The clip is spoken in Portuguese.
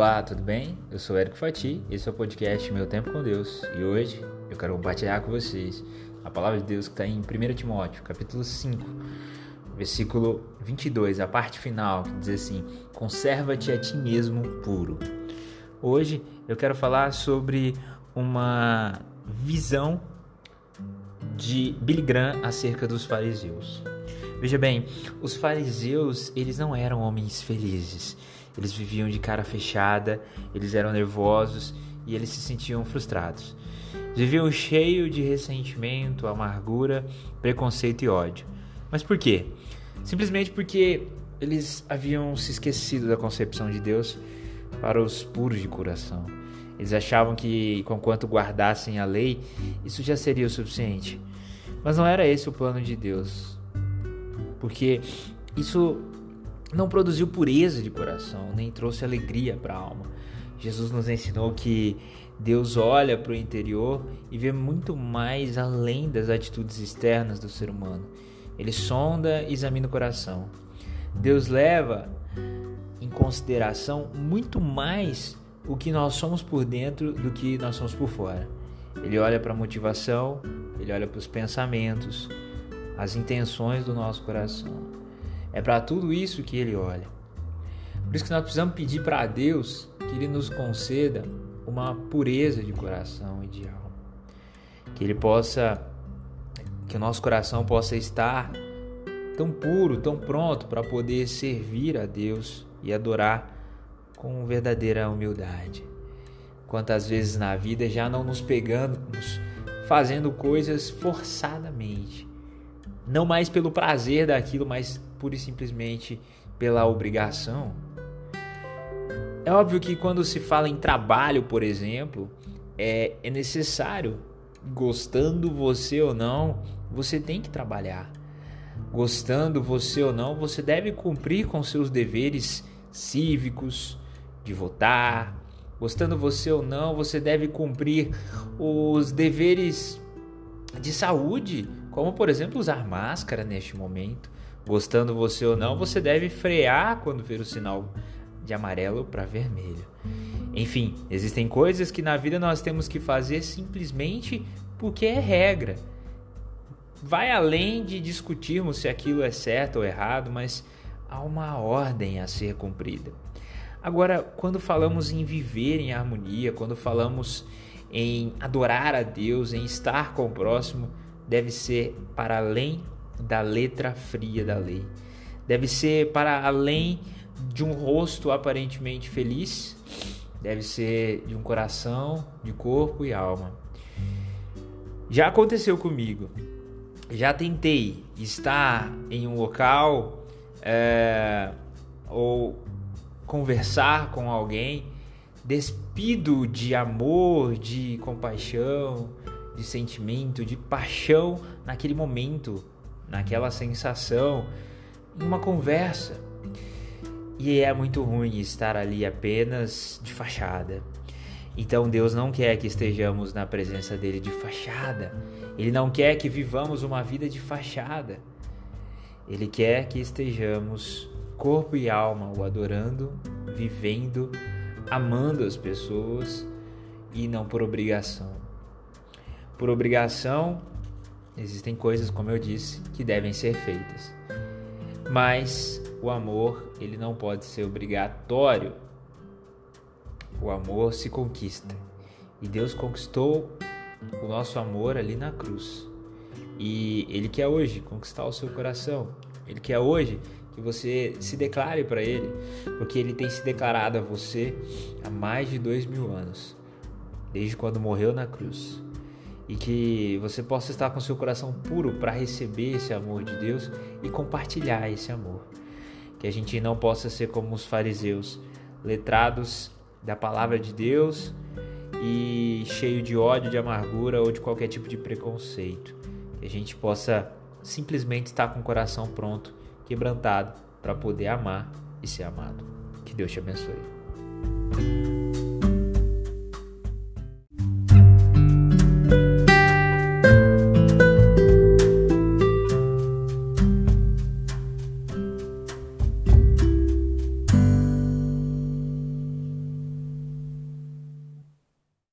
Olá, tudo bem? Eu sou Érico Fati, esse é o podcast Meu Tempo com Deus e hoje eu quero compartilhar com vocês a palavra de Deus que está em 1 Timóteo, capítulo 5, versículo 22, a parte final, que diz assim: Conserva-te a ti mesmo puro. Hoje eu quero falar sobre uma visão de Billy Graham acerca dos fariseus. Veja bem, os fariseus, eles não eram homens felizes. Eles viviam de cara fechada, eles eram nervosos e eles se sentiam frustrados. Viviam cheio de ressentimento, amargura, preconceito e ódio. Mas por quê? Simplesmente porque eles haviam se esquecido da concepção de Deus para os puros de coração. Eles achavam que, conquanto guardassem a lei, isso já seria o suficiente. Mas não era esse o plano de Deus. Porque isso não produziu pureza de coração, nem trouxe alegria para a alma. Jesus nos ensinou que Deus olha para o interior e vê muito mais além das atitudes externas do ser humano. Ele sonda e examina o coração. Deus leva em consideração muito mais o que nós somos por dentro do que nós somos por fora. Ele olha para a motivação, ele olha para os pensamentos, as intenções do nosso coração. É para tudo isso que ele olha. Por isso que nós precisamos pedir para Deus que ele nos conceda uma pureza de coração e de alma. Que ele possa que o nosso coração possa estar tão puro, tão pronto para poder servir a Deus e adorar com verdadeira humildade. Quantas vezes na vida já não nos pegamos fazendo coisas forçadamente, não mais pelo prazer daquilo, mas pura e simplesmente pela obrigação. É óbvio que quando se fala em trabalho, por exemplo, é, é necessário, gostando você ou não, você tem que trabalhar. Gostando você ou não, você deve cumprir com seus deveres cívicos, de votar. Gostando você ou não, você deve cumprir os deveres de saúde, como por exemplo usar máscara neste momento. Gostando você ou não, você deve frear quando ver o sinal de amarelo para vermelho. Enfim, existem coisas que na vida nós temos que fazer simplesmente porque é regra. Vai além de discutirmos se aquilo é certo ou errado, mas há uma ordem a ser cumprida. Agora, quando falamos em viver em harmonia, quando falamos em adorar a Deus, em estar com o próximo, deve ser para além da letra fria da lei. Deve ser para além de um rosto aparentemente feliz, deve ser de um coração, de corpo e alma. Já aconteceu comigo. Já tentei estar em um local é, ou conversar com alguém despido de amor, de compaixão, de sentimento, de paixão naquele momento, naquela sensação, em uma conversa. E é muito ruim estar ali apenas de fachada. Então Deus não quer que estejamos na presença dele de fachada. Ele não quer que vivamos uma vida de fachada. Ele quer que estejamos corpo e alma o adorando, vivendo, amando as pessoas e não por obrigação. Por obrigação, existem coisas, como eu disse, que devem ser feitas. Mas o amor, ele não pode ser obrigatório. O amor se conquista. E Deus conquistou o nosso amor ali na cruz. E ele quer hoje conquistar o seu coração. Ele quer hoje que você se declare para ele, porque ele tem se declarado a você há mais de dois mil anos, desde quando morreu na cruz e que você possa estar com seu coração puro para receber esse amor de Deus e compartilhar esse amor. Que a gente não possa ser como os fariseus, letrados da palavra de Deus e cheio de ódio, de amargura ou de qualquer tipo de preconceito. Que a gente possa simplesmente estar com o coração pronto, quebrantado, para poder amar e ser amado. Que Deus te abençoe.